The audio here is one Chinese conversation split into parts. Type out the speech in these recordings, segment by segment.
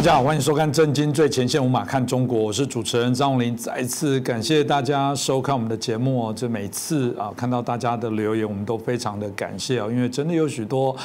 大家好，欢迎收看《震惊最前线》，无马看中国，我是主持人张荣林。再一次感谢大家收看我们的节目哦。这每次啊，看到大家的留言，我们都非常的感谢哦，因为真的有许多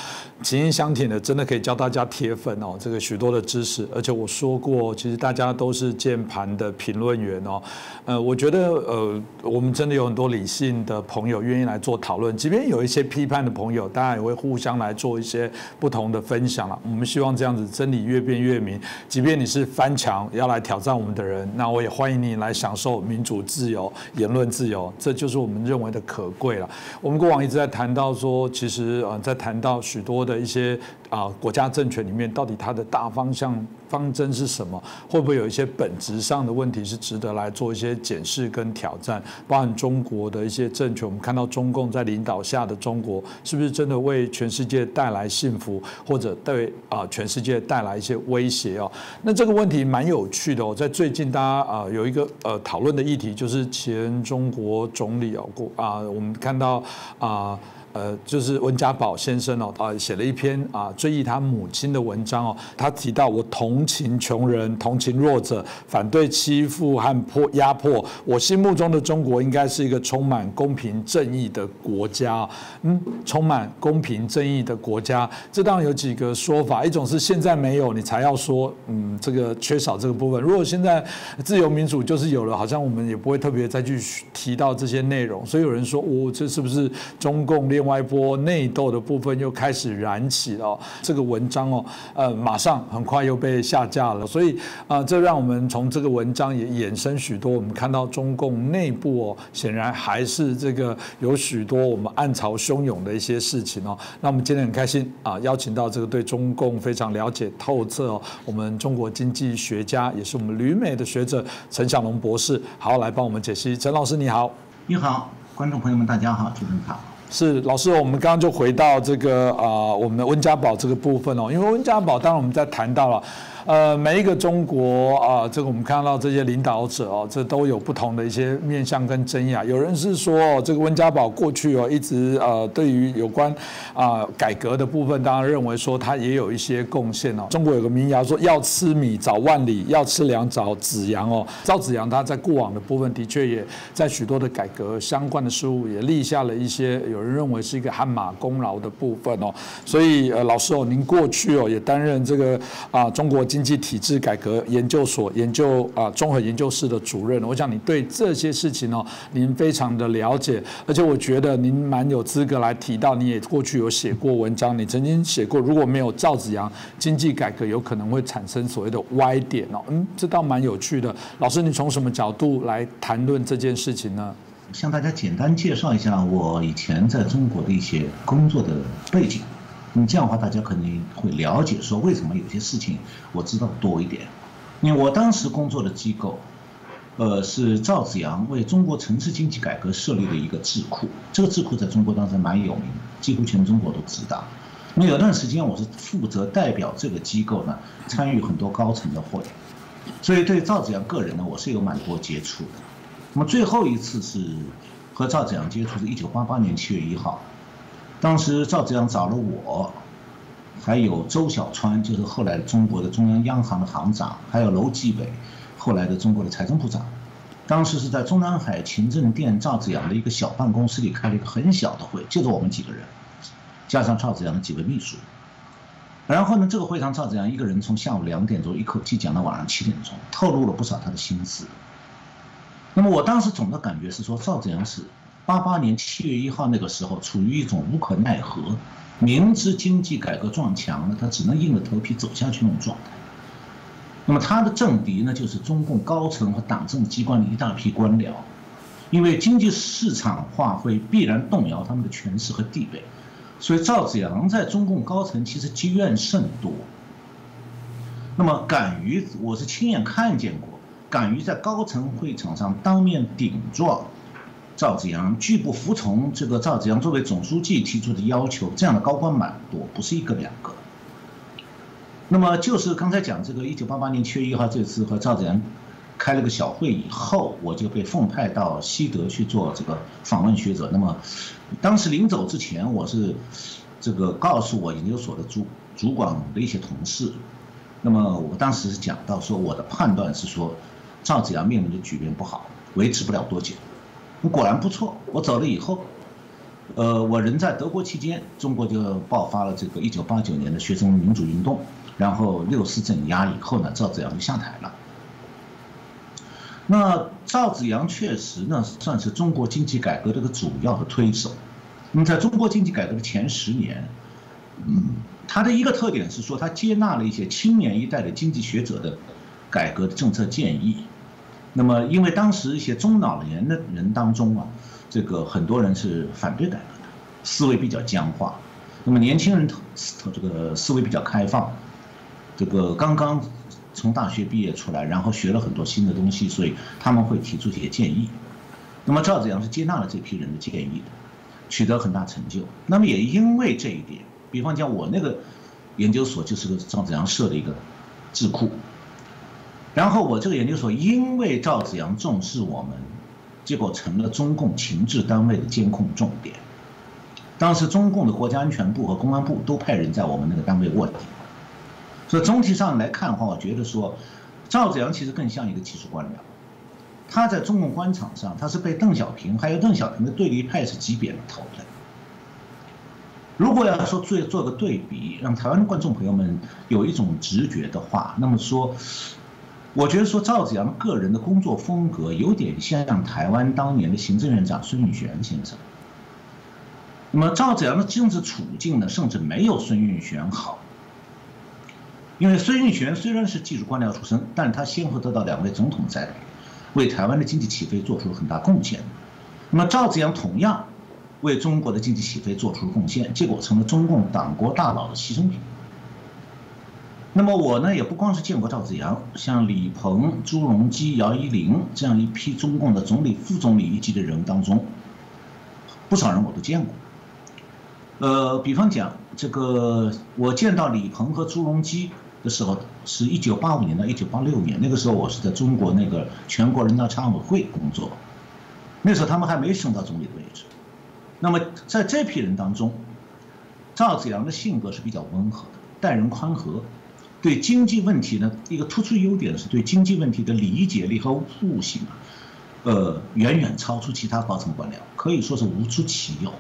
情意相挺的，真的可以教大家铁粉哦。这个许多的知识，而且我说过，其实大家都是键盘的评论员哦。呃，我觉得呃，我们真的有很多理性的朋友愿意来做讨论，即便有一些批判的朋友，大家也会互相来做一些不同的分享了。我们希望这样子，真理越辩越明。即便你是翻墙要来挑战我们的人，那我也欢迎你来享受民主自由、言论自由，这就是我们认为的可贵了。我们过往一直在谈到说，其实呃，在谈到许多的一些啊国家政权里面，到底它的大方向。方针是什么？会不会有一些本质上的问题是值得来做一些检视跟挑战？包含中国的一些政权，我们看到中共在领导下的中国，是不是真的为全世界带来幸福，或者对啊全世界带来一些威胁哦？那这个问题蛮有趣的哦，在最近大家啊有一个呃讨论的议题，就是前中国总理哦过啊，我们看到啊。呃就是温家宝先生哦，啊，写了一篇啊追忆他母亲的文章哦。他提到我同情穷人，同情弱者，反对欺负和迫压迫。我心目中的中国应该是一个充满公平正义的国家。嗯，充满公平正义的国家，这当然有几个说法。一种是现在没有，你才要说，嗯，这个缺少这个部分。如果现在自由民主就是有了，好像我们也不会特别再去提到这些内容。所以有人说，哦，这是不是中共另外一波内斗的部分又开始燃起了？这个文章哦，呃，马上很快又被下架了。所以啊，这让我们从这个文章也衍生许多，我们看到中共内部哦，显然还是这个有许多我们暗潮汹涌的一些事情哦。那我们今天很开心啊，邀请到这个对中共非常了解透彻哦，我们中国经济学家也是我们旅美的学者陈小龙博士，好来帮我们解析。陈老师你好，你好，观众朋友们大家好，主持人好。是老师，我们刚刚就回到这个啊，我们的温家宝这个部分哦，因为温家宝，当然我们在谈到了。呃，每一个中国啊，这个我们看到这些领导者哦，这都有不同的一些面向跟争议啊。有人是说，这个温家宝过去哦，一直呃，对于有关啊改革的部分，当然认为说他也有一些贡献哦。中国有个民谣说，要吃米找万里，要吃粮找子阳哦。赵子阳他在过往的部分，的确也在许多的改革相关的事物，也立下了一些有人认为是一个汗马功劳的部分哦。所以呃，老师哦，您过去哦也担任这个啊中国。经济体制改革研究所研究啊综合研究室的主任，我想你对这些事情哦，您非常的了解，而且我觉得您蛮有资格来提到，你也过去有写过文章，你曾经写过，如果没有赵子阳，经济改革有可能会产生所谓的歪点哦，嗯，这倒蛮有趣的。老师，你从什么角度来谈论这件事情呢？向大家简单介绍一下我以前在中国的一些工作的背景。你这样的话，大家肯定会了解，说为什么有些事情我知道多一点。因为我当时工作的机构，呃，是赵子阳为中国城市经济改革设立的一个智库。这个智库在中国当时蛮有名的，几乎全中国都知道。那有段时间，我是负责代表这个机构呢，参与很多高层的会，所以对赵子阳个人呢，我是有蛮多接触的。那么最后一次是和赵子阳接触是一九八八年七月一号。当时赵子阳找了我，还有周小川，就是后来中国的中央央行的行长，还有楼继伟，后来的中国的财政部长。当时是在中南海勤政店赵子阳的一个小办公室里开了一个很小的会，就是我们几个人，加上赵子阳的几位秘书。然后呢，这个会上赵子阳一个人从下午两点钟一口气讲到晚上七点钟，透露了不少他的心思。那么我当时总的感觉是说，赵子阳是。八八年七月一号那个时候，处于一种无可奈何，明知经济改革撞墙了，他只能硬着头皮走下去那种状态。那么他的政敌呢，就是中共高层和党政机关的一大批官僚，因为经济市场化会必然动摇他们的权势和地位，所以赵子阳在中共高层其实积怨甚多。那么敢于，我是亲眼看见过，敢于在高层会场上当面顶撞。赵子阳拒不服从这个赵子阳作为总书记提出的要求，这样的高官蛮多，不是一个两个。那么就是刚才讲这个，一九八八年七月一号这次和赵子阳开了个小会以后，我就被奉派到西德去做这个访问学者。那么当时临走之前，我是这个告诉我研究所的主主管的一些同事，那么我当时讲到说，我的判断是说，赵子阳面临的局面不好，维持不了多久。果然不错，我走了以后，呃，我人在德国期间，中国就爆发了这个一九八九年的学生民主运动，然后六四镇压以后呢，赵子阳就下台了。那赵子阳确实呢，算是中国经济改革的个主要的推手。那么在中国经济改革的前十年，嗯，他的一个特点是说，他接纳了一些青年一代的经济学者的改革的政策建议。那么，因为当时一些中老年的人当中啊，这个很多人是反对改革的，思维比较僵化。那么年轻人这个思维比较开放，这个刚刚。从大学毕业出来，然后学了很多新的东西，所以他们会提出一些建议。那么赵子阳是接纳了这批人的建议的，取得很大成就。那么也因为这一点，比方讲我那个研究所就是个赵子阳设的一个智库。然后我这个研究所因为赵子阳重视我们，结果成了中共情治单位的监控重点。当时中共的国家安全部和公安部都派人在我们那个单位卧底。所以总体上来看的话，我觉得说，赵子阳其实更像一个技术官僚。他在中共官场上，他是被邓小平还有邓小平的对立派是挤扁了头的。如果要说做做个对比，让台湾的观众朋友们有一种直觉的话，那么说，我觉得说赵子阳个人的工作风格有点像台湾当年的行政院长孙运璇先生。那么赵子阳的政治处境呢，甚至没有孙运璇好。因为孙运璇虽然是技术官僚出身，但他先后得到两位总统在位，为台湾的经济起飞做出了很大贡献。那么赵子阳同样为中国的经济起飞做出了贡献，结果成了中共党国大佬的牺牲品。那么我呢，也不光是见过赵紫阳，像李鹏、朱镕基、姚依林这样一批中共的总理、副总理一级的人当中，不少人我都见过。呃，比方讲这个，我见到李鹏和朱镕基。的时候是一九八五年到一九八六年，那个时候我是在中国那个全国人大常委会工作，那时候他们还没升到总理的位置。那么在这批人当中，赵子阳的性格是比较温和的，待人宽和，对经济问题呢一个突出优点是对经济问题的理解力和悟性啊，呃远远超出其他高层官僚，可以说是无出其右。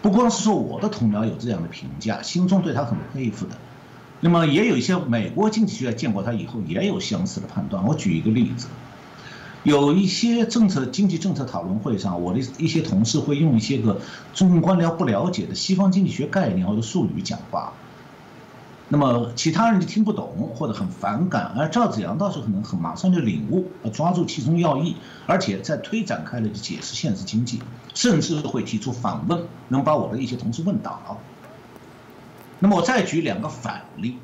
不光是说我的同僚有这样的评价，心中对他很佩服的。那么也有一些美国经济学家见过他以后也有相似的判断。我举一个例子，有一些政策经济政策讨论会上，我的一些同事会用一些个中共官僚不了解的西方经济学概念或者术语讲话，那么其他人就听不懂或者很反感，而赵子阳倒是可能很马上就领悟，抓住其中要义，而且在推展开了就解释现实经济，甚至会提出反问，能把我的一些同事问倒。那么我再举两个反例，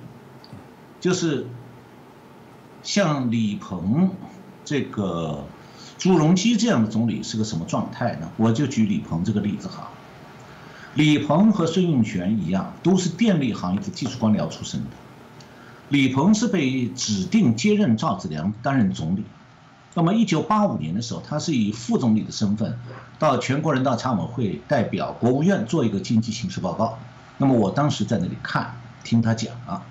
就是像李鹏、这个朱镕基这样的总理是个什么状态呢？我就举李鹏这个例子哈。李鹏和孙运璇一样，都是电力行业的技术官僚出身的。李鹏是被指定接任赵子阳担任总理。那么一九八五年的时候，他是以副总理的身份到全国人大常委会代表国务院做一个经济形势报告。那么我当时在那里看，听他讲啊，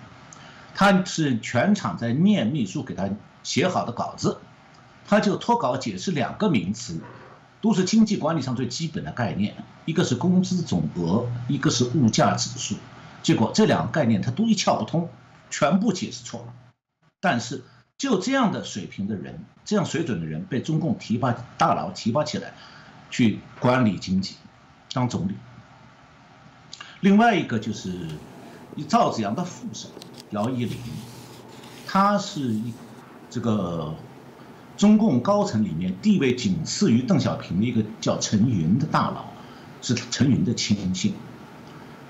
他是全场在念秘书给他写好的稿子，他就脱稿解释两个名词，都是经济管理上最基本的概念，一个是工资总额，一个是物价指数。结果这两个概念他都一窍不通，全部解释错了。但是就这样的水平的人，这样水准的人被中共提拔大佬提拔起来，去管理经济，当总理。另外一个就是赵子阳的副手姚依林，他是一这个中共高层里面地位仅次于邓小平的一个叫陈云的大佬，是陈云的亲信，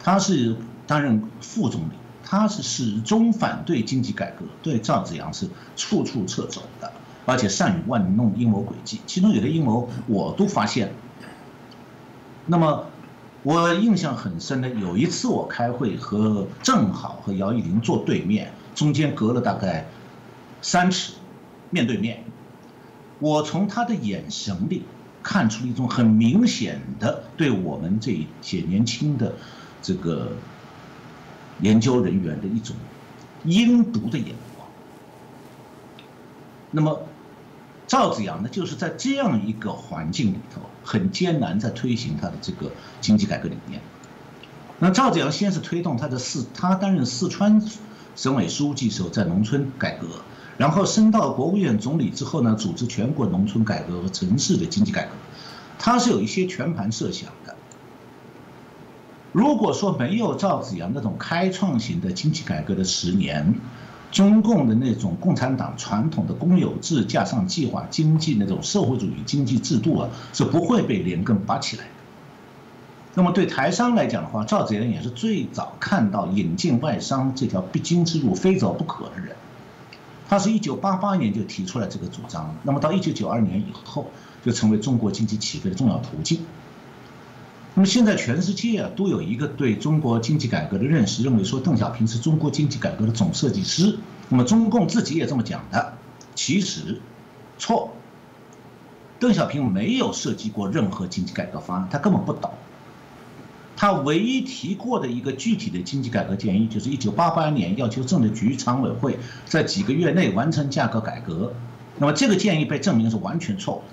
他是担任副总理，他是始终反对经济改革，对赵紫阳是处处掣肘的，而且善于玩弄阴谋诡计，其中有的阴谋我都发现。那么。我印象很深的，有一次我开会和正好和姚依林坐对面，中间隔了大概三尺，面对面。我从他的眼神里看出一种很明显的对我们这一些年轻的这个研究人员的一种阴毒的眼光。那么，赵子阳呢，就是在这样一个环境里头，很艰难在推行他的这个经济改革理念。那赵子阳先是推动他的四，他担任四川省委书记时候在农村改革，然后升到国务院总理之后呢，组织全国农村改革和城市的经济改革，他是有一些全盘设想的。如果说没有赵子阳那种开创型的经济改革的十年，中共的那种共产党传统的公有制加上计划经济那种社会主义经济制度啊，是不会被连根拔起来。那么对台商来讲的话，赵子阳也是最早看到引进外商这条必经之路非走不可的人。他是一九八八年就提出来这个主张，那么到一九九二年以后，就成为中国经济起飞的重要途径。那么现在全世界啊都有一个对中国经济改革的认识，认为说邓小平是中国经济改革的总设计师。那么中共自己也这么讲的，其实错。邓小平没有设计过任何经济改革方案，他根本不懂。他唯一提过的一个具体的经济改革建议，就是一九八八年要求政治局常委会在几个月内完成价格改革。那么这个建议被证明是完全错误的，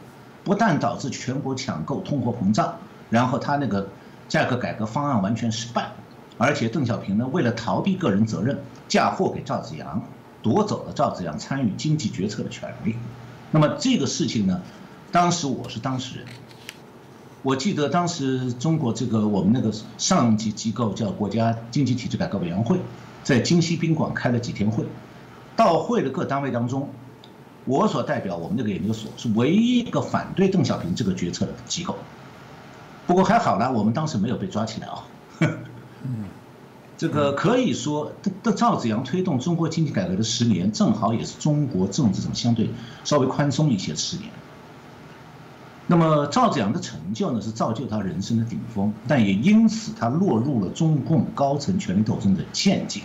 不但导致全国抢购、通货膨胀。然后他那个价格改革方案完全失败，而且邓小平呢为了逃避个人责任，嫁祸给赵子阳，夺走了赵子阳参与经济决策的权利。那么这个事情呢，当时我是当事人，我记得当时中国这个我们那个上级机构叫国家经济体制改革委员会，在京西宾馆开了几天会，到会的各单位当中，我所代表我们那个研究所是唯一一个反对邓小平这个决策的机构。不过还好啦，我们当时没有被抓起来啊。这个可以说，的赵子阳推动中国经济改革的十年，正好也是中国政治上相对稍微宽松一些十年。那么赵子阳的成就呢，是造就他人生的顶峰，但也因此他落入了中共高层权力斗争的陷阱，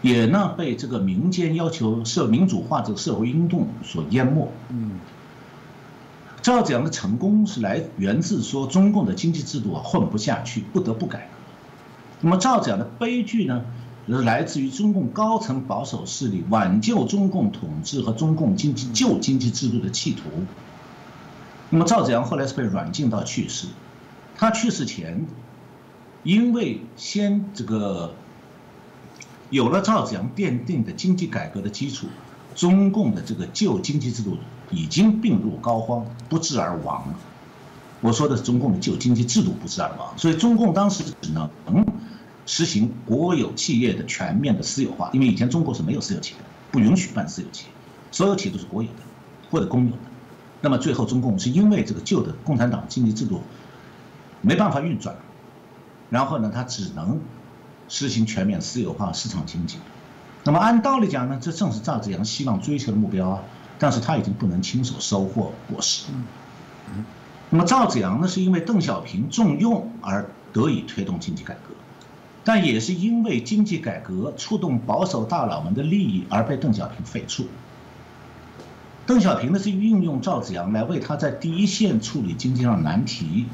也呢被这个民间要求社民主化这个社会运动所淹没。嗯。赵子阳的成功是来源自说中共的经济制度啊混不下去，不得不改革。那么赵子阳的悲剧呢，是来自于中共高层保守势力挽救中共统治和中共经济旧经济制度的企图。那么赵子阳后来是被软禁到去世。他去世前，因为先这个有了赵子阳奠定的经济改革的基础，中共的这个旧经济制度。已经病入膏肓，不治而亡。我说的是中共的旧经济制度不治而亡，所以中共当时只能实行国有企业的全面的私有化，因为以前中国是没有私有企业的，不允许办私有企业，所有企业都是国有的或者公有的。那么最后中共是因为这个旧的共产党经济制度没办法运转，然后呢，他只能实行全面私有化市场经济。那么按道理讲呢，这正是赵紫阳希望追求的目标啊。但是他已经不能亲手收获果实。那么赵紫阳呢，是因为邓小平重用而得以推动经济改革，但也是因为经济改革触动保守大佬们的利益而被邓小平废黜。邓小平呢是运用赵紫阳来为他在第一线处理经济上难题，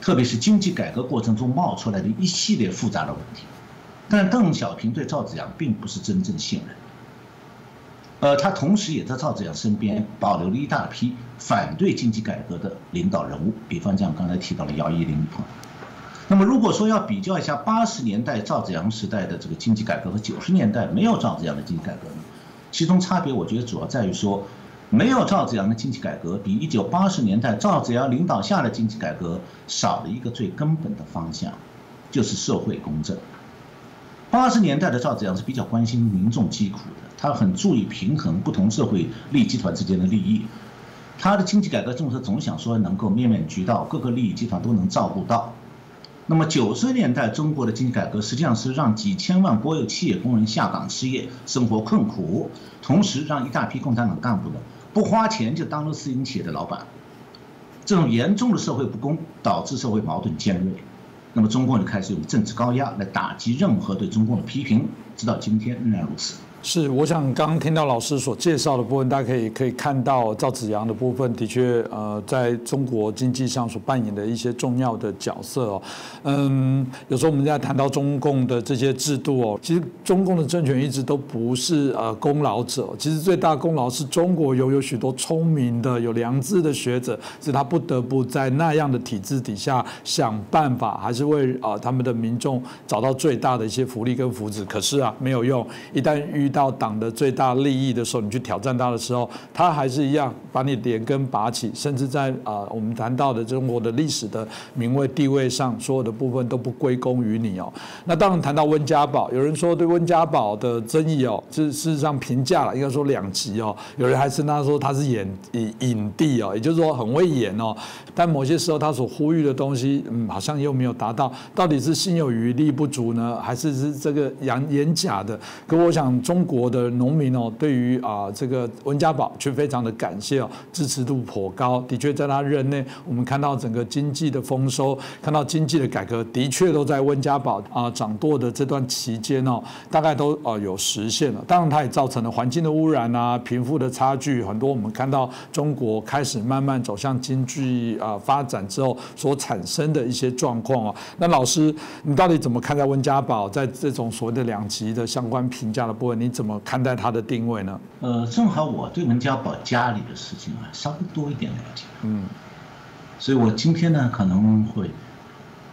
特别是经济改革过程中冒出来的一系列复杂的问题，但邓小平对赵紫阳并不是真正信任。呃，他同时也在赵紫阳身边保留了一大批反对经济改革的领导人物，比方像刚才提到的姚依林。那么，如果说要比较一下八十年代赵紫阳时代的这个经济改革和九十年代没有赵紫阳的经济改革呢？其中差别，我觉得主要在于说，没有赵子阳的经济改革比一九八十年代赵子阳领导下的经济改革少了一个最根本的方向，就是社会公正。八十年代的赵子阳是比较关心民众疾苦的。他很注意平衡不同社会利益集团之间的利益，他的经济改革政策总想说能够面面俱到，各个利益集团都能照顾到。那么九十年代中国的经济改革实际上是让几千万国有企业工人下岗失业，生活困苦，同时让一大批共产党干部呢不花钱就当了私营企业的老板。这种严重的社会不公导致社会矛盾尖锐，那么中共就开始用政治高压来打击任何对中共的批评，直到今天仍然如此。是，我想刚刚听到老师所介绍的部分，大家可以可以看到赵子阳的部分，的确，呃，在中国经济上所扮演的一些重要的角色哦。嗯，有时候我们在谈到中共的这些制度哦，其实中共的政权一直都不是呃功劳者，其实最大功劳是中国有有许多聪明的、有良知的学者，是他不得不在那样的体制底下想办法，还是为啊他们的民众找到最大的一些福利跟福祉。可是啊，没有用，一旦遇到党的最大利益的时候，你去挑战他的时候，他还是一样把你连根拔起，甚至在啊我们谈到的中国的历史的名位地位上，所有的部分都不归功于你哦。那当然谈到温家宝，有人说对温家宝的争议哦，是事实上评价了，应该说两极哦。有人还称他说他是演影影帝哦，也就是说很会演哦。但某些时候他所呼吁的东西，嗯，好像又没有达到。到底是心有余力不足呢，还是是这个演演假的？可我想中。国的农民哦，对于啊这个温家宝却非常的感谢哦，支持度颇高。的确，在他任内，我们看到整个经济的丰收，看到经济的改革，的确都在温家宝啊掌舵的这段期间哦，大概都啊有实现了。当然，它也造成了环境的污染啊，贫富的差距，很多我们看到中国开始慢慢走向经济啊发展之后所产生的一些状况哦。那老师，你到底怎么看待温家宝在这种所谓的两极的相关评价的部分？你你怎么看待他的定位呢？呃，正好我对文家宝家里的事情啊稍微多一点了解，嗯，所以我今天呢可能会，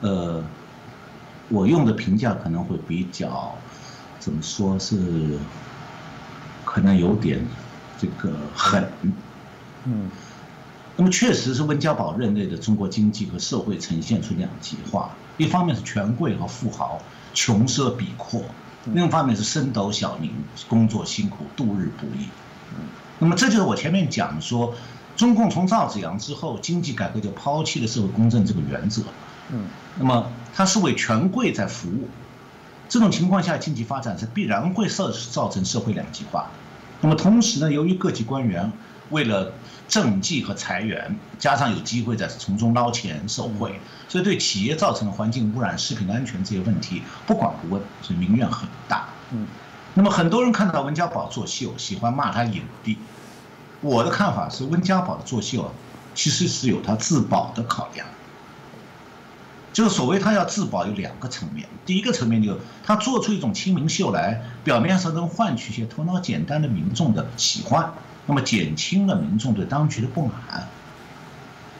呃，我用的评价可能会比较，怎么说是，可能有点这个狠，嗯，那么确实是温家宝任内的中国经济和社会呈现出两极化，一方面是权贵和富豪穷奢比阔。另一方面是升斗小民工作辛苦度日不易，那么这就是我前面讲说，中共从赵紫阳之后经济改革就抛弃了社会公正这个原则，嗯，那么它是为权贵在服务，这种情况下经济发展是必然会造造成社会两极化，那么同时呢，由于各级官员为了政绩和裁员，加上有机会在从中捞钱受贿，所以对企业造成的环境污染、食品安全这些问题不管不问，所以民怨很大。嗯，那么很多人看到温家宝作秀，喜欢骂他影帝。我的看法是，温家宝的作秀啊，其实是有他自保的考量。就是所谓他要自保有两个层面，第一个层面就是他做出一种亲民秀来，表面上能换取一些头脑简单的民众的喜欢。那么减轻了民众对当局的不满。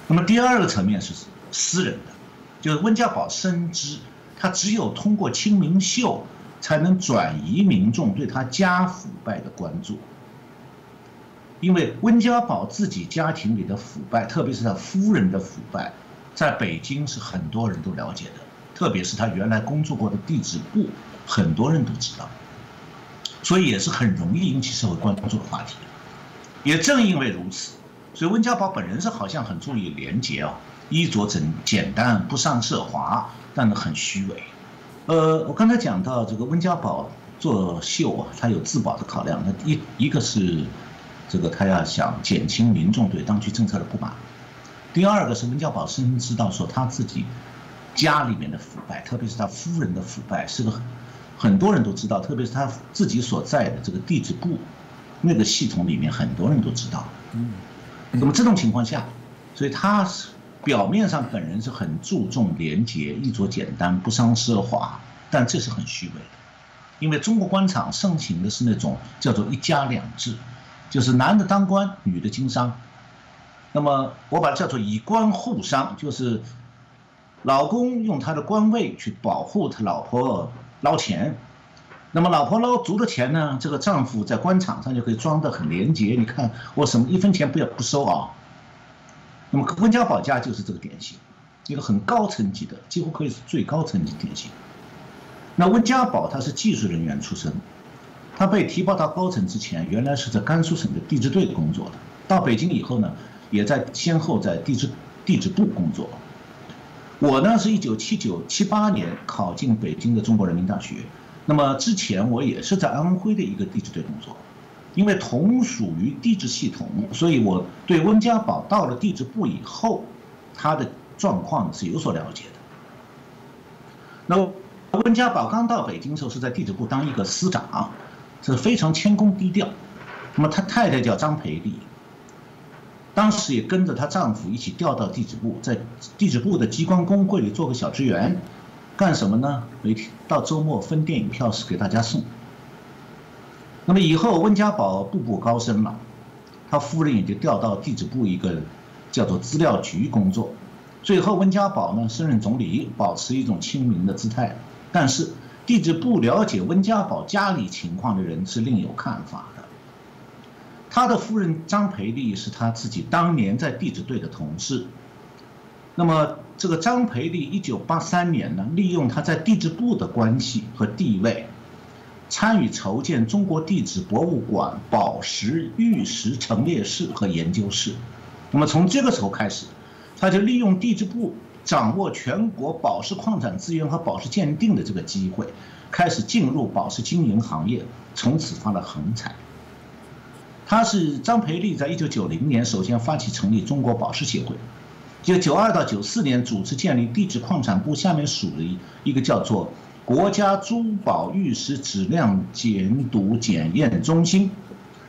那么第二个层面是私人的，就是温家宝深知，他只有通过清明秀，才能转移民众对他家腐败的关注。因为温家宝自己家庭里的腐败，特别是他夫人的腐败，在北京是很多人都了解的，特别是他原来工作过的地质部，很多人都知道，所以也是很容易引起社会关注的话题。也正因为如此，所以温家宝本人是好像很注意廉洁啊，衣着整简单，不上奢华，但是很虚伪。呃，我刚才讲到这个温家宝做秀啊，他有自保的考量。他一一个是这个他要想减轻民众对当局政策的不满，第二个是温家宝深知道说他自己家里面的腐败，特别是他夫人的腐败，是个很多人都知道，特别是他自己所在的这个地质部。那个系统里面很多人都知道，嗯，那么这种情况下，所以他是表面上本人是很注重廉洁、衣着简单、不伤奢华，但这是很虚伪的，因为中国官场盛行的是那种叫做一家两制，就是男的当官，女的经商，那么我把它叫做以官护商，就是老公用他的官位去保护他老婆捞钱。那么老婆捞足了钱呢，这个丈夫在官场上就可以装得很廉洁。你看我什么一分钱不要不收啊。那么温家宝家就是这个典型，一个很高层级的，几乎可以是最高层级典型。那温家宝他是技术人员出身，他被提拔到高层之前，原来是在甘肃省的地质队工作的。到北京以后呢，也在先后在地质地质部工作。我呢是一九七九七八年考进北京的中国人民大学。那么之前我也是在安徽的一个地质队工作，因为同属于地质系统，所以我对温家宝到了地质部以后，他的状况是有所了解的。那温家宝刚到北京的时候是在地质部当一个司长，是非常谦恭低调。那么他太太叫张培丽，当时也跟着她丈夫一起调到地质部，在地质部的机关工会里做个小职员，干什么呢？每天到周末分电影票是给大家送。那么以后温家宝步步高升了，他夫人也就调到地质部一个叫做资料局工作。最后温家宝呢升任总理，保持一种亲民的姿态。但是地质部了解温家宝家里情况的人是另有看法的。他的夫人张培丽是他自己当年在地质队的同事。那么这个张培丽一九八三年呢，利用他在地质部的关系和地位。参与筹建中国地质博物馆宝石玉石陈列室和研究室，那么从这个时候开始，他就利用地质部掌握全国宝石矿产资源和宝石鉴定的这个机会，开始进入宝石经营行业，从此发了横财。他是张培丽在一九九零年首先发起成立中国宝石协会，就九二到九四年主持建立地质矿产部下面属的一一个叫做。国家珠宝玉石质量检督检验中心，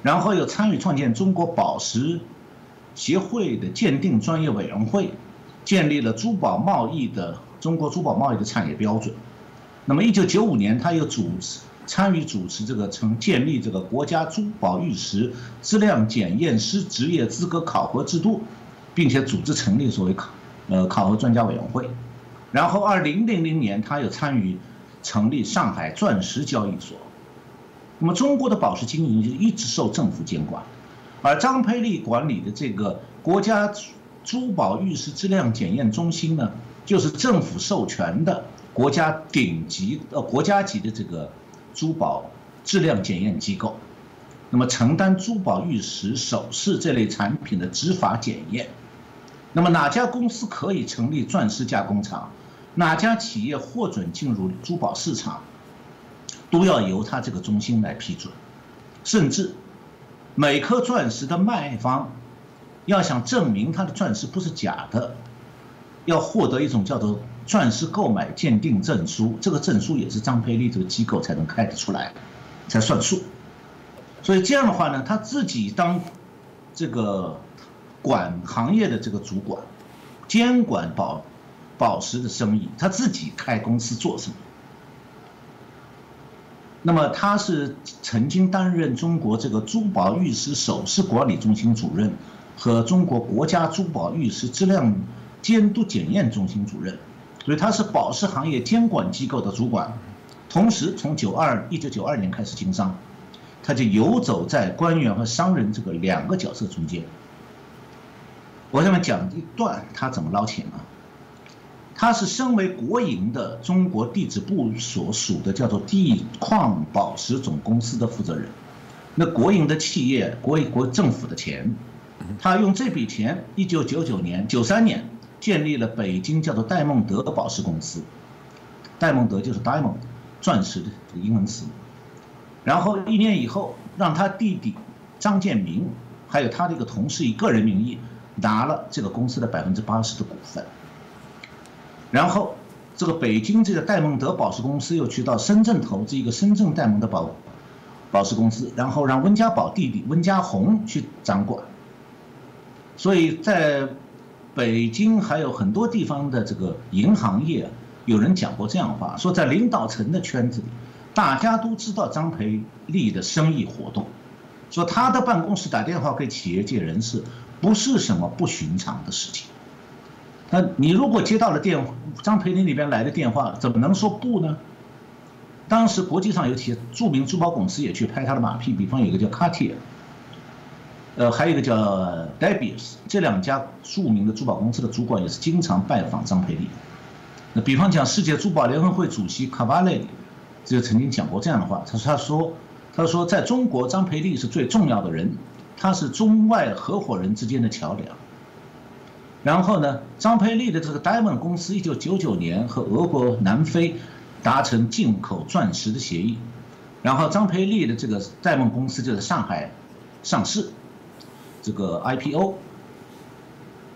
然后又参与创建中国宝石协会的鉴定专业委员会，建立了珠宝贸易的中国珠宝贸易的产业标准。那么，一九九五年，他又主持参与主持这个成建立这个国家珠宝玉石质量检验师职业资格考核制度，并且组织成立所谓考呃考核专家委员会。然后，二零零零年，他又参与。成立上海钻石交易所，那么中国的宝石经营就一直受政府监管，而张培丽管理的这个国家珠宝玉石质量检验中心呢，就是政府授权的国家顶级呃国家级的这个珠宝质量检验机构，那么承担珠宝玉石首饰这类产品的执法检验，那么哪家公司可以成立钻石加工厂？哪家企业获准进入珠宝市场，都要由他这个中心来批准，甚至每颗钻石的卖方要想证明他的钻石不是假的，要获得一种叫做钻石购买鉴定证书，这个证书也是张培丽这个机构才能开得出来，才算数。所以这样的话呢，他自己当这个管行业的这个主管，监管宝。宝石的生意，他自己开公司做什么？那么他是曾经担任中国这个珠宝玉石首饰管理中心主任和中国国家珠宝玉石质量监督检验中心主任，所以他是宝石行业监管机构的主管。同时，从九二一九九二年开始经商，他就游走在官员和商人这个两个角色中间。我下面讲一段他怎么捞钱啊？他是身为国营的中国地质部所属的叫做地矿宝石总公司的负责人，那国营的企业，国国政府的钱，他用这笔钱，一九九九年、九三年建立了北京叫做戴梦德宝石公司，戴梦德就是 diamond，钻石的这个英文词，然后一年以后，让他弟弟张建明，还有他的一个同事以个人名义拿了这个公司的百分之八十的股份。然后，这个北京这个戴梦德宝石公司又去到深圳投资一个深圳戴蒙德宝宝石公司，然后让温家宝弟弟温家宏去掌管。所以在北京还有很多地方的这个银行业，有人讲过这样话，说在领导层的圈子里，大家都知道张培丽的生意活动，说他的办公室打电话给企业界人士，不是什么不寻常的事情。那你如果接到了电张培林里边来的电话，怎么能说不呢？当时国际上有些著名珠宝公司也去拍他的马屁，比方有个叫 Cartier，呃，还有一个叫 Debius，这两家著名的珠宝公司的主管也是经常拜访张培丽。那比方讲，世界珠宝联合会主席卡瓦雷就曾经讲过这样的话，他说：“他说，他说，在中国，张培丽是最重要的人，他是中外合伙人之间的桥梁。”然后呢，张培丽的这个 Diamond 公司，一九九九年和俄国、南非达成进口钻石的协议，然后张培丽的这个戴梦公司就在上海上市，这个 IPO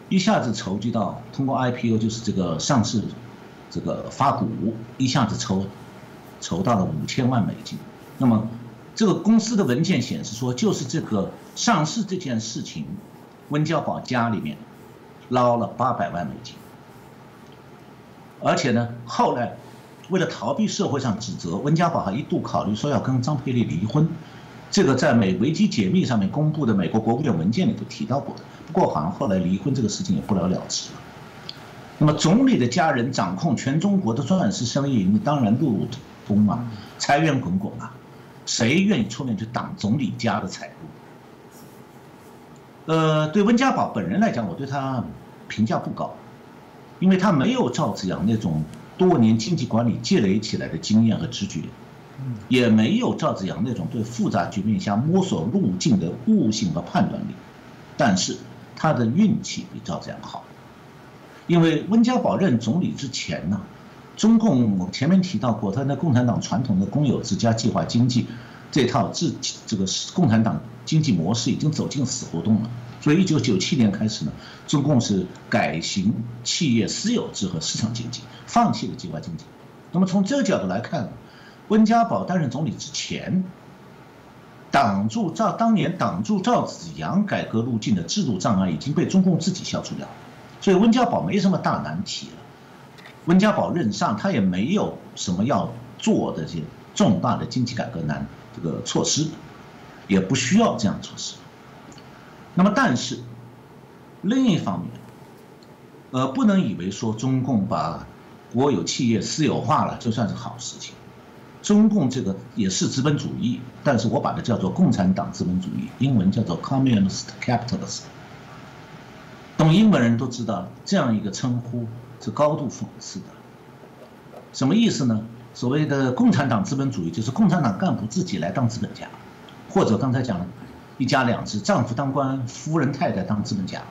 一下子筹集到，通过 IPO 就是这个上市，这个发股一下子筹筹到了五千万美金，那么这个公司的文件显示说，就是这个上市这件事情，温家宝家里面捞了八百万美金，而且呢，后来为了逃避社会上指责，温家宝还一度考虑说要跟张培丽离婚，这个在美维基解密上面公布的美国国务院文件里头提到过的。不过好像后来离婚这个事情也不了了之了。那么总理的家人掌控全中国的钻石生意，你当然路路通嘛，财源滚滚啊，谁愿意出面去挡总理家的财路？呃，对温家宝本人来讲，我对他评价不高，因为他没有赵子阳那种多年经济管理积累起来的经验和直觉，也没有赵子阳那种对复杂局面下摸索路径的悟性和判断力，但是他的运气比赵子阳好。因为温家宝任总理之前呢，中共我前面提到过，他那共产党传统的公有制加计划经济这套制这个共产党经济模式已经走进死胡同了。所以，一九九七年开始呢，中共是改行企业私有制和市场经济，放弃了计划经济。那么从这个角度来看，温家宝担任总理之前，挡住赵当年挡住赵子阳改革路径的制度障碍已经被中共自己消除掉了。所以温家宝没什么大难题了，温家宝任上，他也没有什么要做的这些重大的经济改革难这个措施，也不需要这样措施。那么，但是另一方面，呃，不能以为说中共把国有企业私有化了就算是好事情。中共这个也是资本主义，但是我把它叫做共产党资本主义，英文叫做 Communist capitalist。懂英文人都知道，这样一个称呼是高度讽刺的。什么意思呢？所谓的共产党资本主义，就是共产党干部自己来当资本家，或者刚才讲，一家两制，丈夫当官，夫人太太当资本家。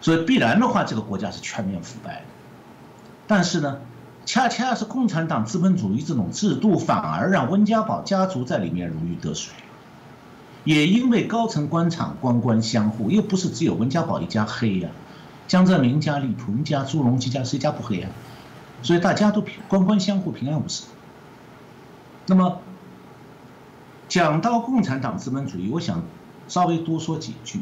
所以必然的话，这个国家是全面腐败的。但是呢，恰恰是共产党资本主义这种制度，反而让温家宝家族在里面如鱼得水。也因为高层官场官官相护，又不是只有温家宝一家黑呀，江泽民家、李鹏家、朱镕基家谁家不黑呀？所以大家都平官官相护，平安无事。那么讲到共产党资本主义，我想稍微多说几句。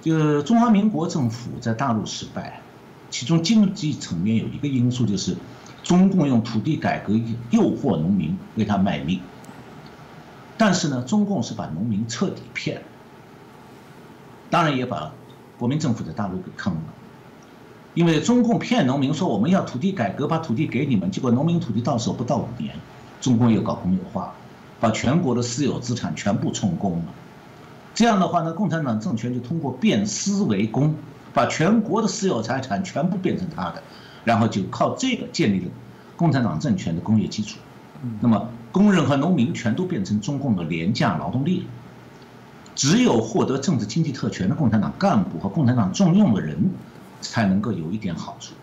就中华民国政府在大陆失败，其中经济层面有一个因素，就是中共用土地改革诱惑农民为他卖命。但是呢，中共是把农民彻底骗了，当然也把国民政府的大陆给坑了，因为中共骗农民说我们要土地改革，把土地给你们，结果农民土地到手不到五年，中共又搞公有化，把全国的私有资产全部充公了。这样的话呢，共产党政权就通过变私为公，把全国的私有财产全部变成他的，然后就靠这个建立了共产党政权的工业基础。那么。工人和农民全都变成中共的廉价劳动力了。只有获得政治经济特权的共产党干部和共产党重用的人，才能够有一点好处。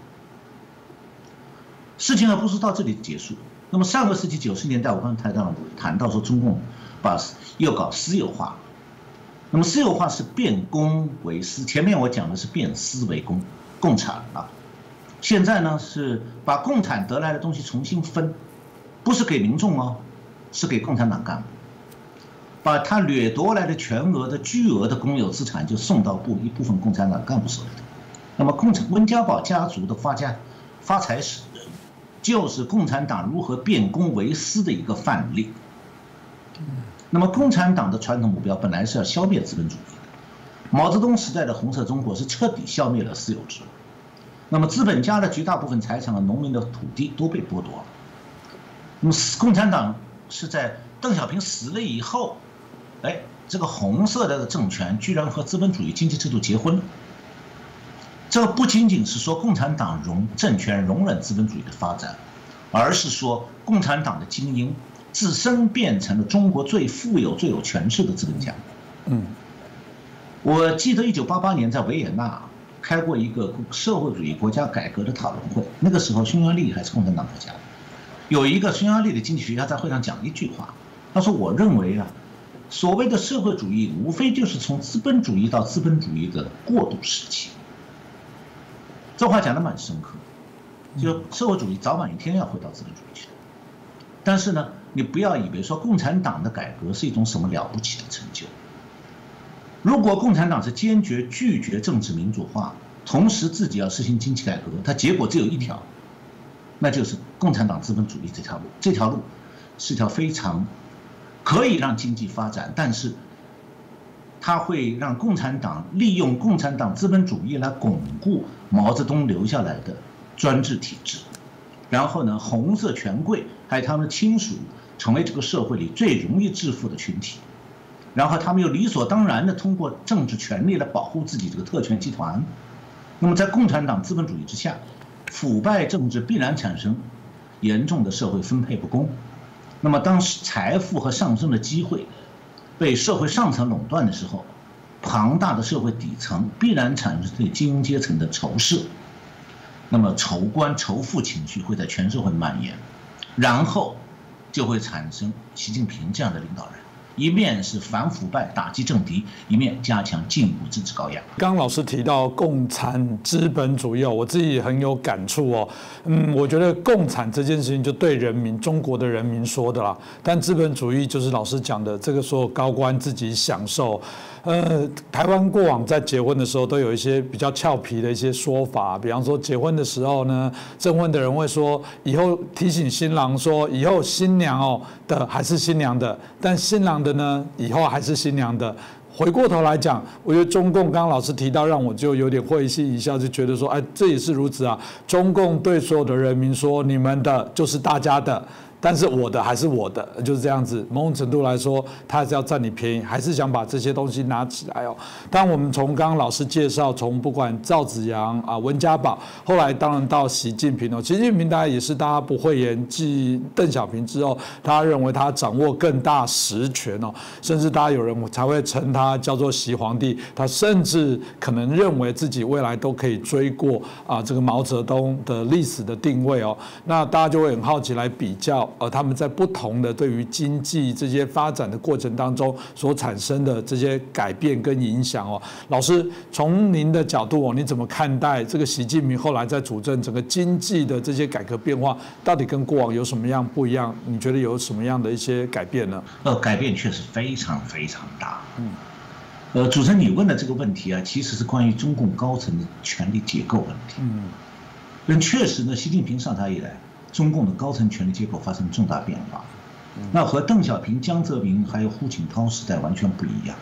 事情还不是到这里结束。那么上个世纪九十年代，我刚才谈到谈到说中共把又搞私有化。那么私有化是变公为私，前面我讲的是变私为公，共产了。现在呢是把共产得来的东西重新分。不是给民众哦，是给共产党干部，把他掠夺来的全额的巨额的公有资产就送到部一部分共产党干部手里。那么，共产温家宝家族的发家发财史，就是共产党如何变公为私的一个范例。那么，共产党的传统目标本来是要消灭资本主义的。毛泽东时代的红色中国是彻底消灭了私有制，那么资本家的绝大部分财产和农民的土地都被剥夺了。那么，共产党是在邓小平死了以后，哎，这个红色的政权居然和资本主义经济制度结婚了。这不仅仅是说共产党容政权容忍资本主义的发展，而是说共产党的精英自身变成了中国最富有、最有权势的资本家。嗯，我记得一九八八年在维也纳开过一个社会主义国家改革的讨论会，那个时候匈牙利还是共产党国家。有一个匈牙利的经济学家在会上讲一句话，他说：“我认为啊，所谓的社会主义无非就是从资本主义到资本主义的过渡时期。”这话讲的蛮深刻，就社会主义早晚一天要回到资本主义去。但是呢，你不要以为说共产党的改革是一种什么了不起的成就。如果共产党是坚决拒绝政治民主化，同时自己要实行经济改革，它结果只有一条，那就是共产党资本主义这条路。这条路是条非常可以让经济发展，但是它会让共产党利用共产党资本主义来巩固毛泽东留下来的专制体制。然后呢，红色权贵还有他们的亲属成为这个社会里最容易致富的群体，然后他们又理所当然的通过政治权力来保护自己这个特权集团。那么在共产党资本主义之下，腐败政治必然产生严重的社会分配不公。那么当财富和上升的机会被社会上层垄断的时候，庞大的社会底层必然产生对精英阶层的仇视。那么仇官仇富情绪会在全社会蔓延，然后就会产生习近平这样的领导人。一面是反腐败打击政敌，一面加强进一步政治高压。刚老师提到共产资本主义，我自己很有感触哦。嗯，我觉得共产这件事情就对人民，中国的人民说的啦。但资本主义就是老师讲的，这个所有高官自己享受。呃，台湾过往在结婚的时候都有一些比较俏皮的一些说法，比方说结婚的时候呢，证婚的人会说，以后提醒新郎说，以后新娘哦的还是新娘的，但新郎的。呢，以后还是新娘的。回过头来讲，我觉得中共刚刚老师提到，让我就有点会心一笑，就觉得说，哎，这也是如此啊。中共对所有的人民说，你们的就是大家的。但是我的还是我的，就是这样子。某种程度来说，他还是要占你便宜，还是想把这些东西拿起来哦。当我们从刚刚老师介绍，从不管赵子阳啊、温家宝，后来当然到习近平哦。习近平大家也是大家不讳言，继邓小平之后，他认为他掌握更大实权哦，甚至大家有人才会称他叫做习皇帝。他甚至可能认为自己未来都可以追过啊这个毛泽东的历史的定位哦。那大家就会很好奇来比较。而他们在不同的对于经济这些发展的过程当中所产生的这些改变跟影响哦，老师从您的角度哦，你怎么看待这个习近平后来在主政整个经济的这些改革变化，到底跟过往有什么样不一样？你觉得有什么样的一些改变呢？呃，改变确实非常非常大。嗯，呃，主持人你问的这个问题啊，其实是关于中共高层的权力结构问题。嗯，那确实呢，习近平上台以来。中共的高层权力结构发生重大变化，那和邓小平、江泽民还有胡锦涛时代完全不一样。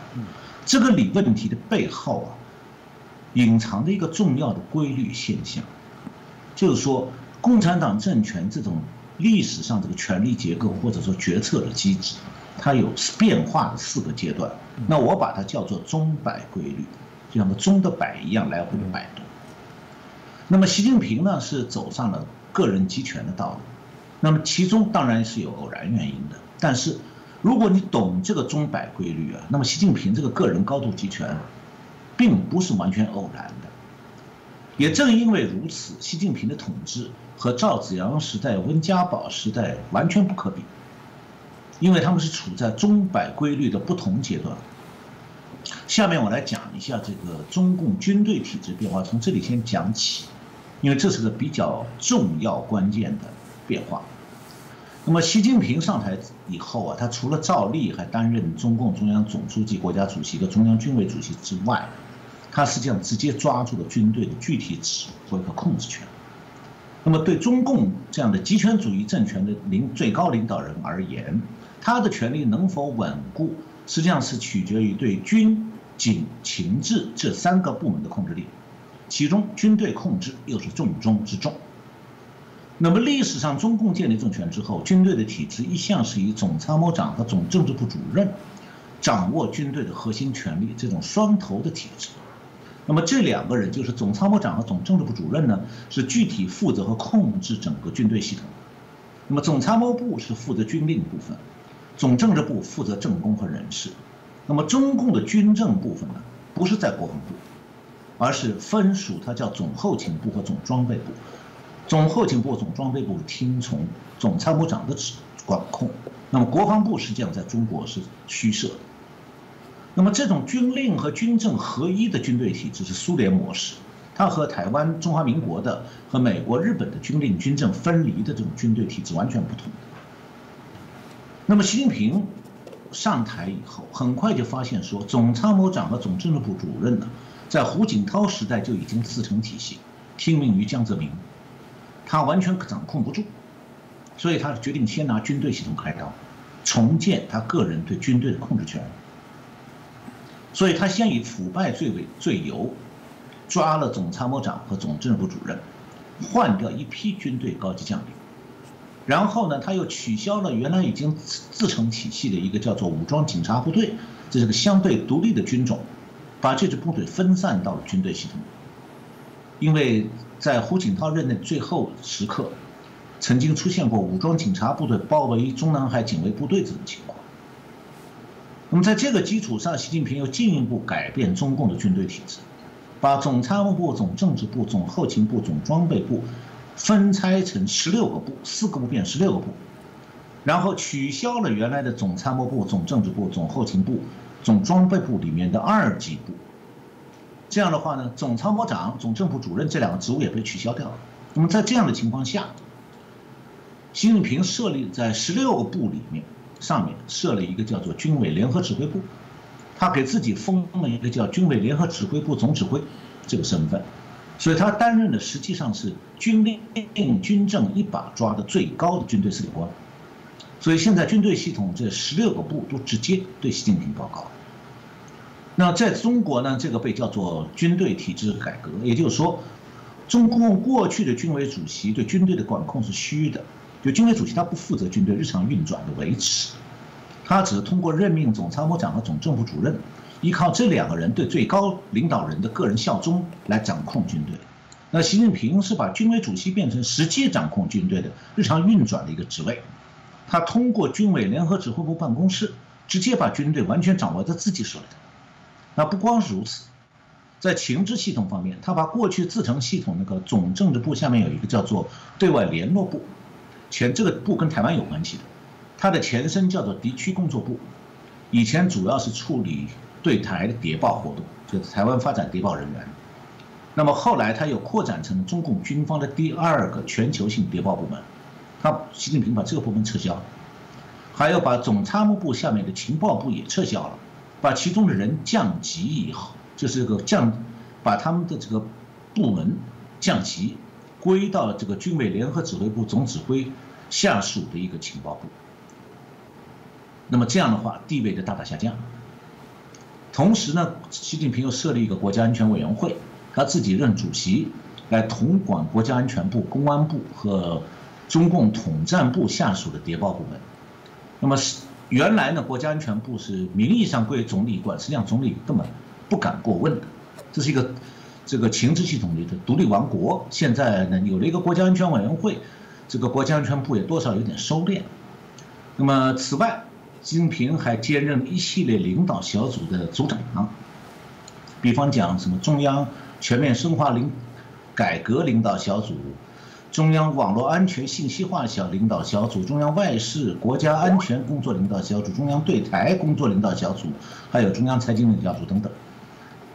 这个理问题的背后啊，隐藏着一个重要的规律现象，就是说，共产党政权这种历史上这个权力结构或者说决策的机制，它有变化的四个阶段。那我把它叫做钟摆规律，就像个钟的摆一样来回的摆动。那么习近平呢，是走上了。个人集权的道路，那么其中当然是有偶然原因的。但是，如果你懂这个钟摆规律啊，那么习近平这个个人高度集权，并不是完全偶然的。也正因为如此，习近平的统治和赵紫阳时代、温家宝时代完全不可比，因为他们是处在钟摆规律的不同阶段。下面我来讲一下这个中共军队体制变化，从这里先讲起。因为这是个比较重要关键的变化。那么，习近平上台以后啊，他除了照例还担任中共中央总书记、国家主席和中央军委主席之外，他实际上直接抓住了军队的具体指挥和控制权。那么，对中共这样的极权主义政权的领最高领导人而言，他的权力能否稳固，实际上是取决于对军警情治这三个部门的控制力。其中军队控制又是重中之重。那么历史上中共建立政权之后，军队的体制一向是以总参谋长和总政治部主任掌握军队的核心权力这种双头的体制。那么这两个人就是总参谋长和总政治部主任呢，是具体负责和控制整个军队系统。那么总参谋部是负责军令部分，总政治部负责政工和人事。那么中共的军政部分呢，不是在国防部。而是分属，它叫总后勤部和总装备部。总后勤部、总装备部听从总参谋长的指管控。那么国防部实际上在中国是虚设。那么这种军令和军政合一的军队体制是苏联模式，它和台湾中华民国的和美国、日本的军令军政分离的这种军队体制完全不同。那么习近平上台以后，很快就发现说，总参谋长和总政治部主任呢，在胡锦涛时代就已经自成体系，听命于江泽民，他完全掌控不住，所以他决定先拿军队系统开刀，重建他个人对军队的控制权。所以他先以腐败罪为罪由，抓了总参谋长和总政治部主任，换掉一批军队高级将领。然后呢，他又取消了原来已经自成体系的一个叫做武装警察部队，这是个相对独立的军种，把这支部队分散到了军队系统。因为在胡锦涛任内最后时刻，曾经出现过武装警察部队包围中南海警卫部队这种情况。那么在这个基础上，习近平又进一步改变中共的军队体制，把总参谋部、总政治部、总后勤部、总装备部。分拆成十六个部，四个部变十六个部，然后取消了原来的总参谋部、总政治部、总后勤部、总装备部里面的二级部。这样的话呢，总参谋长、总政部主任这两个职务也被取消掉了。那么在这样的情况下，习近平设立在十六个部里面，上面设了一个叫做军委联合指挥部，他给自己封了一个叫军委联合指挥部总指挥这个身份。所以他担任的实际上是军令军政一把抓的最高的军队司令官，所以现在军队系统这十六个部都直接对习近平报告。那在中国呢，这个被叫做军队体制改革，也就是说，中共过去的军委主席对军队的管控是虚的，就军委主席他不负责军队日常运转的维持，他只是通过任命总参谋长和总政部主任。依靠这两个人对最高领导人的个人效忠来掌控军队，那习近平是把军委主席变成实际掌控军队的日常运转的一个职位，他通过军委联合指挥部办公室直接把军队完全掌握在自己手里。那不光是如此，在情治系统方面，他把过去自成系统那个总政治部下面有一个叫做对外联络部，前这个部跟台湾有关系的，它的前身叫做敌区工作部，以前主要是处理。对台的谍报活动，就是台湾发展谍报人员。那么后来他又扩展成中共军方的第二个全球性谍报部门。他习近平把这个部门撤销，还要把总参谋部下面的情报部也撤销了，把其中的人降级以后，就是这个降，把他们的这个部门降级，归到这个军委联合指挥部总指挥下属的一个情报部。那么这样的话，地位就大大下降。同时呢，习近平又设立一个国家安全委员会，他自己任主席，来统管国家安全部、公安部和中共统战部下属的谍报部门。那么是原来呢，国家安全部是名义上归总理管，实际上总理根本不敢过问的，这是一个这个情治系统里的独立王国。现在呢，有了一个国家安全委员会，这个国家安全部也多少有点收敛。那么此外，习近平还兼任一系列领导小组的组长，比方讲什么中央全面深化领改革领导小组、中央网络安全信息化小领导小组、中央外事国家安全工作领导小组、中央对台工作领导小组，还有中央财经领导小组等等。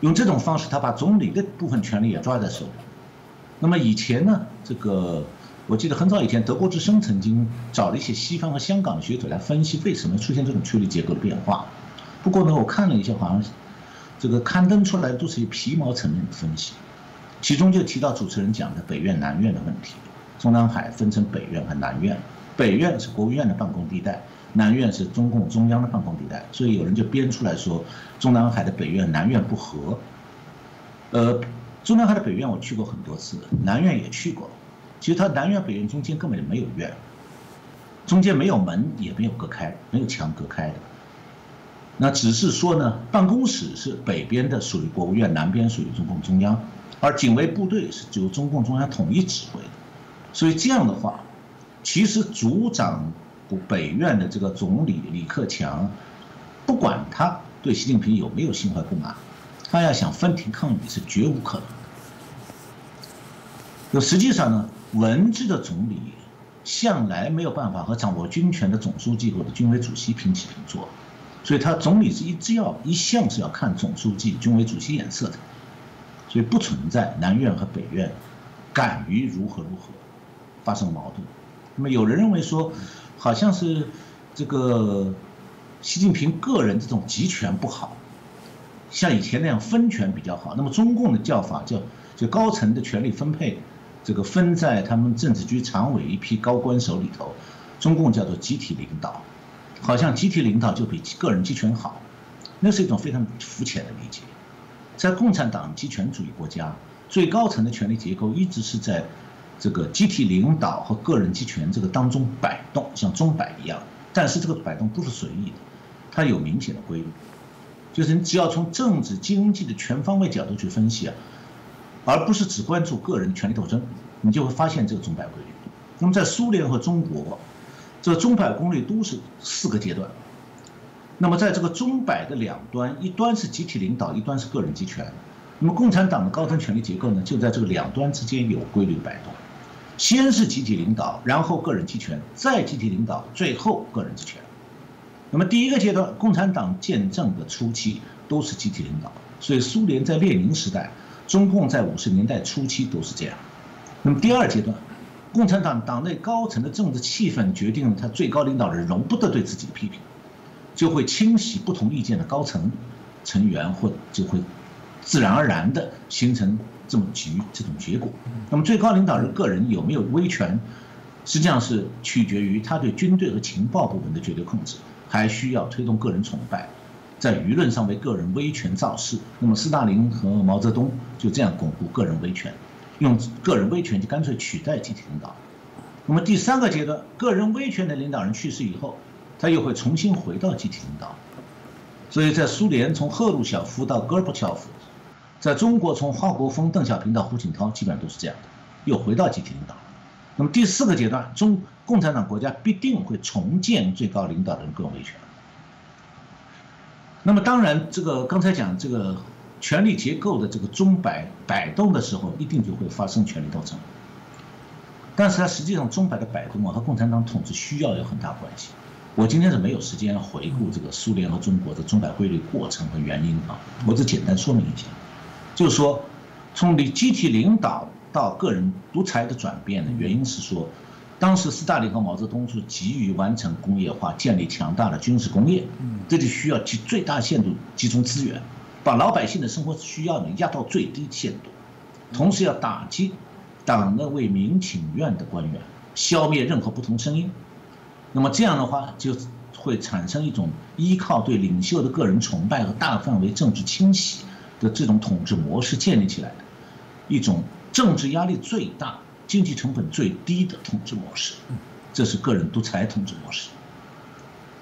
用这种方式，他把总理的部分权力也抓在手里。那么以前呢，这个。我记得很早以前，德国之声曾经找了一些西方和香港的学者来分析为什么出现这种权力结构的变化。不过呢，我看了一下，好像这个刊登出来都是以皮毛层面的分析，其中就提到主持人讲的北院南院的问题。中南海分成北院和南院，北院是国务院的办公地带，南院是中共中央的办公地带。所以有人就编出来说，中南海的北院南院不和。呃，中南海的北院我去过很多次，南院也去过。其实它南院北院中间根本就没有院，中间没有门，也没有隔开，没有墙隔开的。那只是说呢，办公室是北边的，属于国务院；南边属于中共中央，而警卫部队是由中共中央统一指挥的。所以这样的话，其实组长北院的这个总理李克强，不管他对习近平有没有心怀不满，他要想分庭抗礼是绝无可能的。就实际上呢。文治的总理向来没有办法和掌握军权的总书记或者军委主席平起平坐，所以他总理是一直要一向是要看总书记、军委主席眼色的，所以不存在南院和北院敢于如何如何发生矛盾。那么有人认为说，好像是这个习近平个人这种集权不好，像以前那样分权比较好。那么中共的叫法叫就高层的权力分配，这个分在他们政治局常委一批高官手里头，中共叫做集体领导，好像集体领导就比个人集权好，那是一种非常肤浅的理解。在共产党集权主义国家，最高层的权力结构一直是在。这个集体领导和个人集权这个当中摆动，像钟摆一样，但是这个摆动不是随意的，它有明显的规律，就是你只要从政治经济的全方位角度去分析啊，而不是只关注个人权力斗争，你就会发现这个钟摆规律。那么在苏联和中国，这钟摆功率都是四个阶段。那么在这个钟摆的两端，一端是集体领导，一端是个人集权。那么共产党的高层权力结构呢，就在这个两端之间有规律摆动。先是集体领导，然后个人集权，再集体领导，最后个人集权。那么第一个阶段，共产党建政的初期都是集体领导，所以苏联在列宁时代，中共在五十年代初期都是这样。那么第二阶段，共产党党内高层的政治气氛决定了他最高领导人容不得对自己的批评，就会清洗不同意见的高层成员，或就会自然而然的形成。这么局这种结果，那么最高领导人个人有没有威权，实际上是取决于他对军队和情报部门的绝对控制，还需要推动个人崇拜，在舆论上为个人威权造势。那么斯大林和毛泽东就这样巩固个人威权，用个人威权就干脆取代集体领导。那么第三个阶段，个人威权的领导人去世以后，他又会重新回到集体领导。所以在苏联，从赫鲁晓夫到戈尔巴乔夫。在中国，从华国锋、邓小平到胡锦涛，基本上都是这样的，又回到集体领导。那么第四个阶段，中共产党国家必定会重建最高领导人个人威权。那么当然，这个刚才讲这个权力结构的这个钟摆摆动的时候，一定就会发生权力斗争。但是它实际上钟摆的摆动啊，和共产党统治需要有很大关系。我今天是没有时间回顾这个苏联和中国的钟摆规律过程和原因啊，我只简单说明一下。就是说，从你集体领导到个人独裁的转变呢，原因是说，当时斯大林和毛泽东是急于完成工业化，建立强大的军事工业，这就需要集最大限度集中资源，把老百姓的生活需要呢压到最低限度，同时要打击党内为民请愿的官员，消灭任何不同声音。那么这样的话，就会产生一种依靠对领袖的个人崇拜和大范围政治清洗。的这种统治模式建立起来的一种政治压力最大、经济成本最低的统治模式，这是个人独裁统治模式。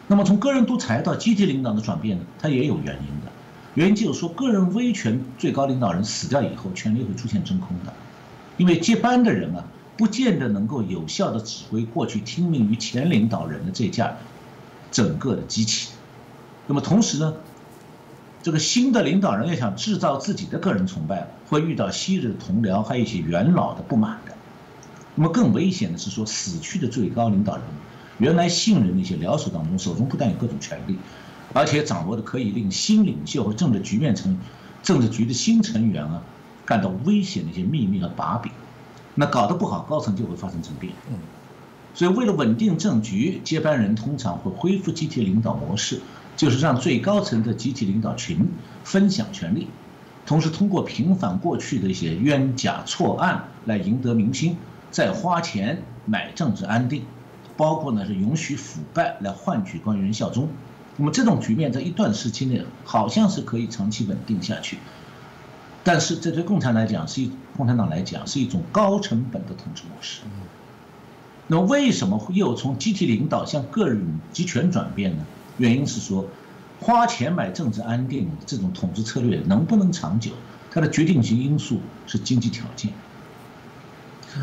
那么从个人独裁到集体领导的转变呢，它也有原因的。原因就是说，个人威权最高领导人死掉以后，权力会出现真空的，因为接班的人啊，不见得能够有效的指挥过去听命于前领导人的这架整个的机器。那么同时呢？这个新的领导人要想制造自己的个人崇拜，会遇到昔日的同僚还有一些元老的不满的。那么更危险的是说，死去的最高领导人，原来信任的一些僚属当中，手中不但有各种权力，而且掌握的可以令新领袖和政治局面成政治局的新成员啊感到危险的一些秘密和把柄。那搞得不好，高层就会发生政变。嗯，所以为了稳定政局，接班人通常会恢复集体领导模式。就是让最高层的集体领导群分享权力，同时通过平反过去的一些冤假错案来赢得民心，再花钱买政治安定，包括呢是允许腐败来换取官员效忠。那么这种局面在一段时期内好像是可以长期稳定下去，但是这对共产来讲是一共产党来讲是一种高成本的统治模式。那为什么又从集体领导向个人集权转变呢？原因是说，花钱买政治安定这种统治策略能不能长久，它的决定性因素是经济条件。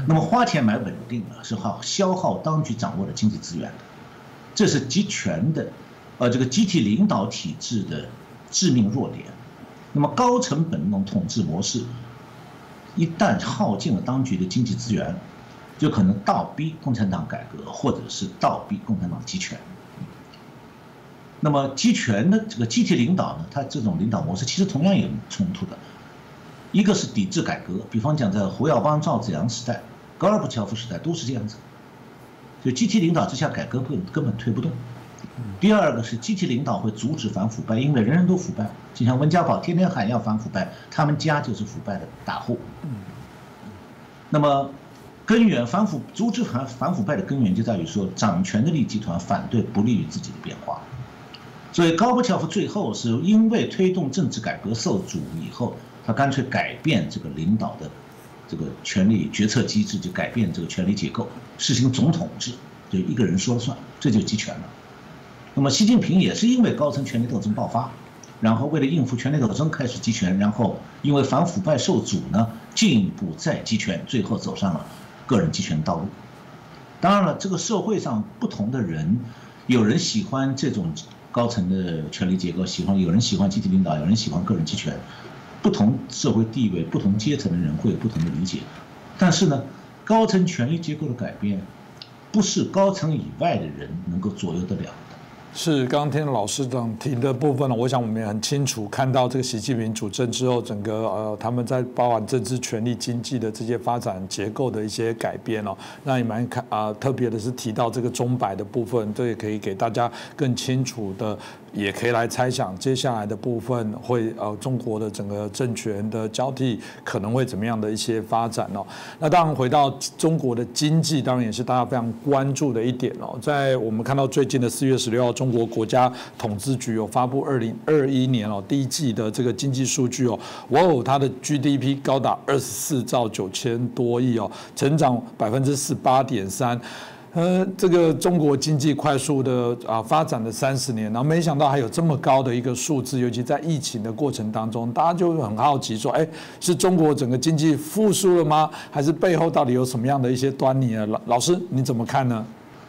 那么花钱买稳定啊，是耗消耗当局掌握的经济资源的，这是集权的，呃，这个集体领导体制的致命弱点。那么高成本那种统治模式，一旦耗尽了当局的经济资源，就可能倒逼共产党改革，或者是倒逼共产党集权。那么集权的这个集体领导呢，它这种领导模式其实同样有冲突的，一个是抵制改革，比方讲在胡耀邦、赵紫阳时代、戈尔巴乔夫时代都是这样子，就集体领导之下改革根根本推不动，第二个是集体领导会阻止反腐败，因为人人都腐败，就像温家宝天天喊要反腐败，他们家就是腐败的大户。那么根源反腐阻止反反腐败的根源就在于说，掌权的利益集团反对不利于自己的变化。所以高布乔夫最后是因为推动政治改革受阻以后，他干脆改变这个领导的这个权力决策机制，就改变这个权力结构，实行总统制，就一个人说了算，这就集权了。那么习近平也是因为高层权力斗争爆发，然后为了应付权力斗争开始集权，然后因为反腐败受阻呢，进一步再集权，最后走上了个人集权道路。当然了，这个社会上不同的人，有人喜欢这种。高层的权力结构，喜欢有人喜欢集体领导，有人喜欢个人集权，不同社会地位、不同阶层的人会有不同的理解。但是呢，高层权力结构的改变，不是高层以外的人能够左右得了。是刚刚听老师长提的部分呢，我想我们也很清楚看到这个习近平主政之后，整个呃他们在包含政治、权力、经济的这些发展结构的一些改变哦，那也蛮看啊，特别的是提到这个中摆的部分，这也可以给大家更清楚的。也可以来猜想接下来的部分会呃中国的整个政权的交替可能会怎么样的一些发展哦。那当然回到中国的经济，当然也是大家非常关注的一点哦。在我们看到最近的四月十六号，中国国家统计局有发布二零二一年哦第一季的这个经济数据哦，哇哦，它的 GDP 高达二十四兆九千多亿哦，成长百分之十八点三。呃，这个中国经济快速的啊发展了三十年，然后没想到还有这么高的一个数字，尤其在疫情的过程当中，大家就很好奇说，哎，是中国整个经济复苏了吗？还是背后到底有什么样的一些端倪啊？老老师你怎么看呢？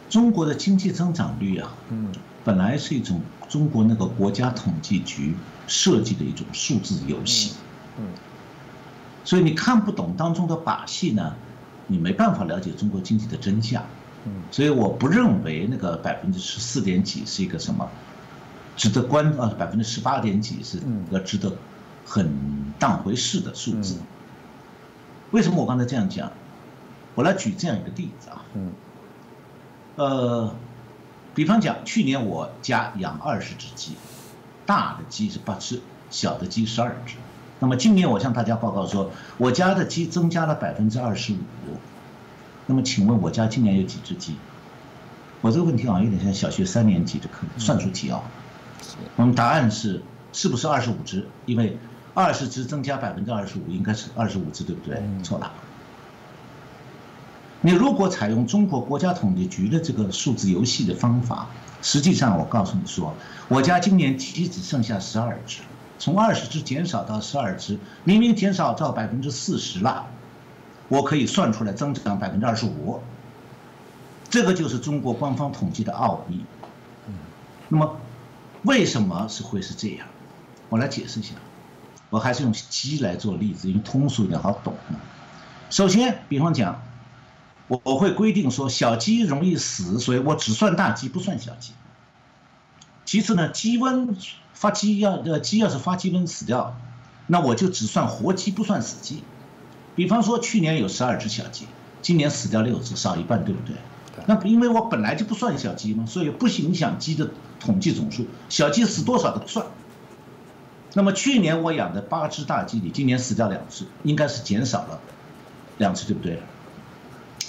中国的经济增长率啊，嗯，本来是一种中国那个国家统计局设计的一种数字游戏，嗯，所以你看不懂当中的把戏呢，你没办法了解中国经济的真相。所以我不认为那个百分之十四点几是一个什么值得关啊，百分之十八点几是一个值得很当回事的数字。为什么我刚才这样讲？我来举这样一个例子啊。嗯。呃，比方讲，去年我家养二十只鸡，大的鸡是八只，小的鸡十二只。那么今年我向大家报告说，我家的鸡增加了百分之二十五。那么，请问我家今年有几只鸡？我这个问题好像有点像小学三年级的课算术题啊。我们答案是是不是二十五只？因为二十只增加百分之二十五，应该是二十五只，对不对？错了。你如果采用中国国家统计局的这个数字游戏的方法，实际上我告诉你说，我家今年鸡只剩下十二只，从二十只减少到十二只，明明减少到百分之四十了。我可以算出来增长百分之二十五，这个就是中国官方统计的奥秘。那么为什么是会是这样？我来解释一下。我还是用鸡来做例子，因为通俗一点好懂。首先，比方讲，我我会规定说小鸡容易死，所以我只算大鸡不算小鸡。其次呢，鸡瘟发鸡要呃鸡要是发鸡瘟死掉，那我就只算活鸡不算死鸡。比方说，去年有十二只小鸡，今年死掉六只，少一半，对不对？那因为我本来就不算小鸡嘛，所以不影响鸡的统计总数，小鸡死多少都不算。那么去年我养的八只大鸡里，今年死掉两只，应该是减少了两只，对不对？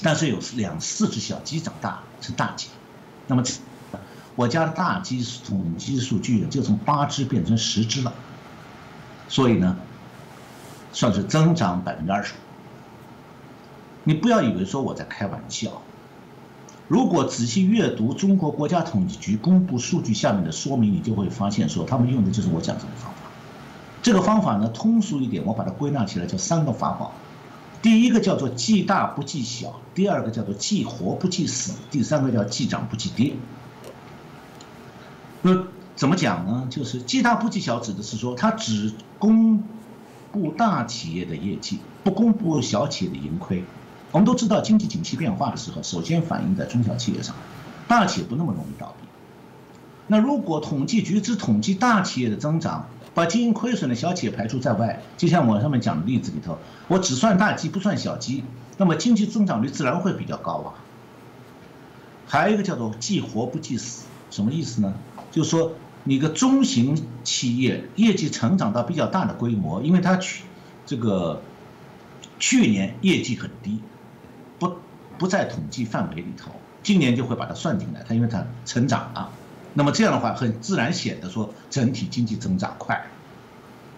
但是有两四只小鸡长大成大鸡，那么我家的大鸡统计数据就从八只变成十只了，所以呢。算是增长百分之二十五。你不要以为说我在开玩笑。如果仔细阅读中国国家统计局公布数据下面的说明，你就会发现说他们用的就是我讲这个方法。这个方法呢，通俗一点，我把它归纳起来叫三个法宝。第一个叫做计大不计小，第二个叫做计活不计死，第三个叫计涨不计跌。那怎么讲呢？就是计大不计小，指的是说它只公。布大企业的业绩，不公布小企业的盈亏。我们都知道，经济景气变化的时候，首先反映在中小企业上，大企业不那么容易倒闭。那如果统计局只统计大企业的增长，把经营亏损的小企业排除在外，就像我上面讲的例子里头，我只算大鸡不算小鸡，那么经济增长率自然会比较高啊。还有一个叫做计活不计死，什么意思呢？就是说，你个中型企业业绩成长到比较大的规模，因为它去这个去年业绩很低，不不在统计范围里头，今年就会把它算进来。它因为它成长了，那么这样的话很自然显得说整体经济增长快。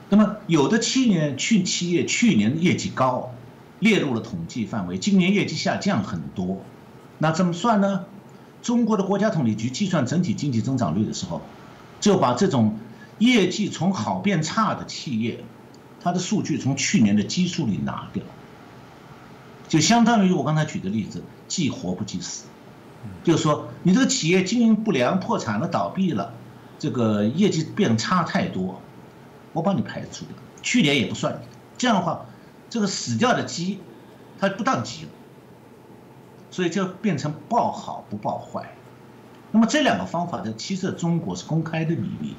那么有的企业去企业去年业绩高，列入了统计范围，今年业绩下降很多，那怎么算呢？中国的国家统计局计算整体经济增长率的时候，就把这种业绩从好变差的企业，它的数据从去年的基数里拿掉，就相当于我刚才举的例子，既活不既死，就是说你这个企业经营不良、破产了、倒闭了，这个业绩变差太多。我把你排除掉，去年也不算你。这样的话，这个死掉的鸡，它不当鸡了，所以就变成报好不报坏。那么这两个方法在其实在中国是公开的秘密。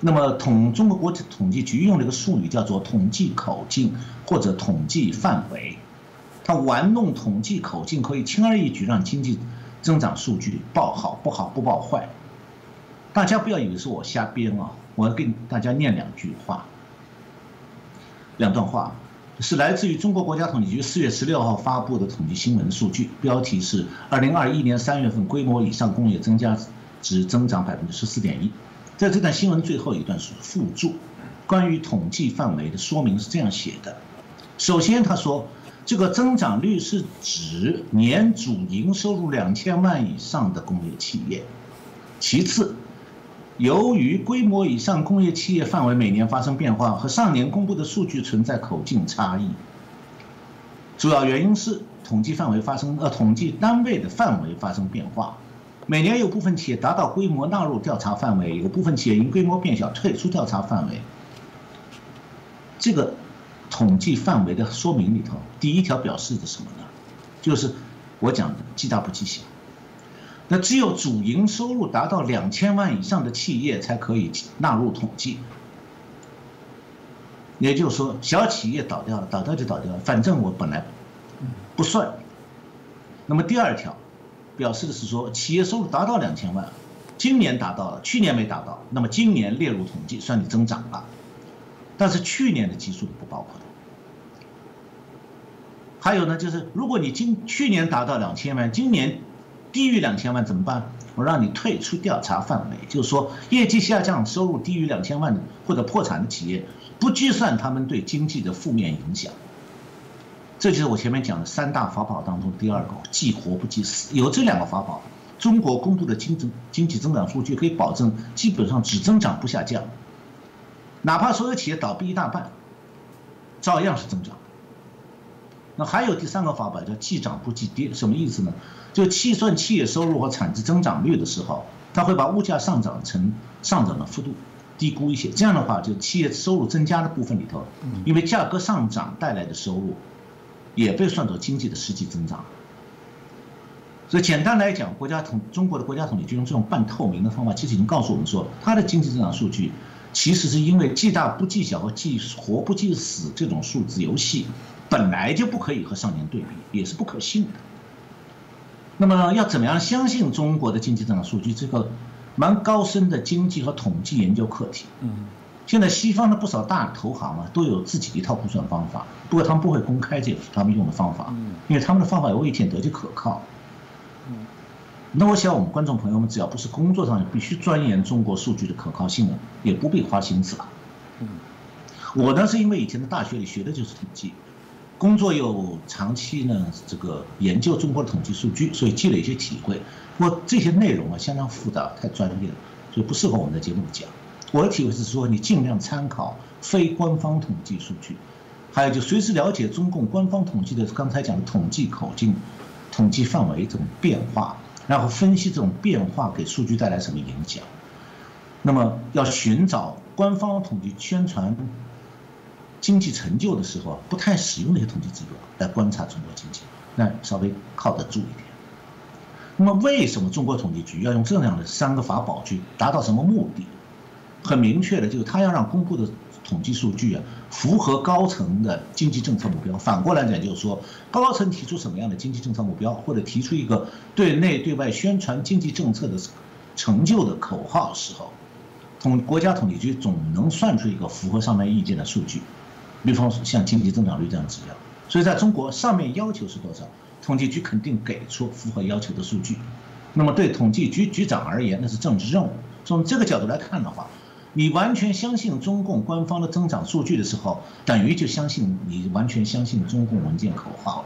那么统中国国家统计局用了一个术语叫做统计口径或者统计范围，它玩弄统计口径可以轻而易举让经济增长数据报好不好不报坏。大家不要以为是我瞎编啊。我要给大家念两句话，两段话，是来自于中国国家统计局四月十六号发布的统计新闻数据，标题是二零二一年三月份规模以上工业增加值增长百分之十四点一。在这段新闻最后一段是附注，关于统计范围的说明是这样写的：首先，他说这个增长率是指年主营收入两千万以上的工业企业；其次。由于规模以上工业企业范围每年发生变化，和上年公布的数据存在口径差异，主要原因是统计范围发生呃统计单位的范围发生变化，每年有部分企业达到规模纳入调查范围，有部分企业因规模变小退出调查范围。这个统计范围的说明里头，第一条表示的什么呢？就是我讲的记大不记小。那只有主营收入达到两千万以上的企业才可以纳入统计，也就是说，小企业倒掉了，倒掉就倒掉了，反正我本来不算。那么第二条，表示的是说，企业收入达到两千万，今年达到了，去年没达到，那么今年列入统计，算你增长了，但是去年的基数不包括的。还有呢，就是如果你今去年达到两千万，今年。低于两千万怎么办？我让你退出调查范围，就是说业绩下降、收入低于两千万或者破产的企业，不计算他们对经济的负面影响。这就是我前面讲的三大法宝当中第二个，既活不既死。有这两个法宝，中国公布的经济经济增长数据可以保证基本上只增长不下降，哪怕所有企业倒闭一大半，照样是增长。那还有第三个法宝叫既涨不既跌，什么意思呢？就计算企业收入和产值增长率的时候，它会把物价上涨成上涨的幅度低估一些。这样的话，就企业收入增加的部分里头，因为价格上涨带来的收入，也被算作经济的实际增长。所以简单来讲，国家统中国的国家统计局用这种半透明的方法，其实已经告诉我们说，它的经济增长数据，其实是因为既大不计小和既活不计死这种数字游戏，本来就不可以和上年对比，也是不可信的。那么要怎么样相信中国的经济增长数据？这个蛮高深的经济和统计研究课题。嗯，现在西方的不少大投行啊，都有自己的一套估算方法，不过他们不会公开这他们用的方法，因为他们的方法未见得就可靠。嗯，那我想我们观众朋友们，只要不是工作上必须钻研中国数据的可靠性的，也不必花心思了。嗯，我呢是因为以前在大学里学的就是统计。工作又长期呢，这个研究中国的统计数据，所以积累一些体会。不过这些内容啊相当复杂，太专业了，所以不适合我们的节目讲。我的体会是说，你尽量参考非官方统计数据，还有就随时了解中共官方统计的刚才讲的统计口径、统计范围这种变化，然后分析这种变化给数据带来什么影响。那么要寻找官方统计宣传。经济成就的时候不太使用那些统计指标来观察中国经济，那稍微靠得住一点。那么为什么中国统计局要用这样的三个法宝去达到什么目的？很明确的，就是他要让公布的统计数据啊，符合高层的经济政策目标。反过来讲，就是说，高层提出什么样的经济政策目标，或者提出一个对内对外宣传经济政策的成就的口号时候，统国家统计局总能算出一个符合上面意见的数据。比方说像经济增长率这样指标。所以在中国，上面要求是多少，统计局肯定给出符合要求的数据。那么对统计局局长而言，那是政治任务。从这个角度来看的话，你完全相信中共官方的增长数据的时候，等于就相信你完全相信中共文件口号。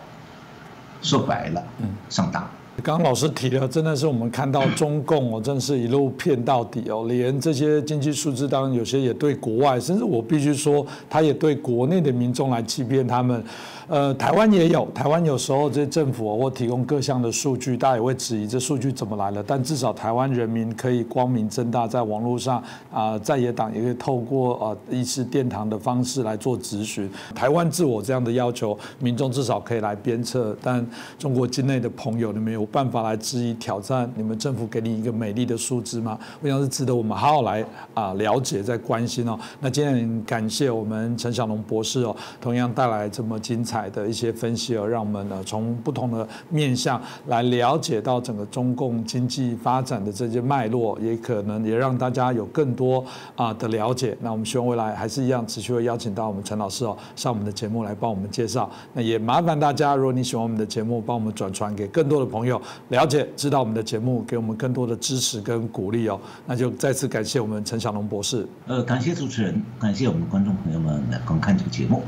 说白了，嗯，上当。刚刚老师提了，真的是我们看到中共哦，真是一路骗到底哦，连这些经济数字，当然有些也对国外，甚至我必须说，他也对国内的民众来欺骗他们。呃，台湾也有，台湾有时候这政府或提供各项的数据，大家也会质疑这数据怎么来了。但至少台湾人民可以光明正大在网络上啊，在野党也可以透过啊议事殿堂的方式来做咨询。台湾自我这样的要求，民众至少可以来鞭策。但中国境内的朋友，你们有办法来质疑挑战你们政府给你一个美丽的数字吗？我想是值得我们好好来啊了解、在关心哦。那今天感谢我们陈小龙博士哦，同样带来这么精彩。彩的一些分析哦，让我们呢从不同的面向来了解到整个中共经济发展的这些脉络，也可能也让大家有更多啊的了解。那我们希望未来还是一样持续会邀请到我们陈老师哦上我们的节目来帮我们介绍。那也麻烦大家，如果你喜欢我们的节目，帮我们转传给更多的朋友了解，知道我们的节目，给我们更多的支持跟鼓励哦。那就再次感谢我们陈小龙博士。呃，感谢主持人，感谢我们观众朋友们来观看这个节目。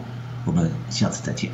我们下次再见。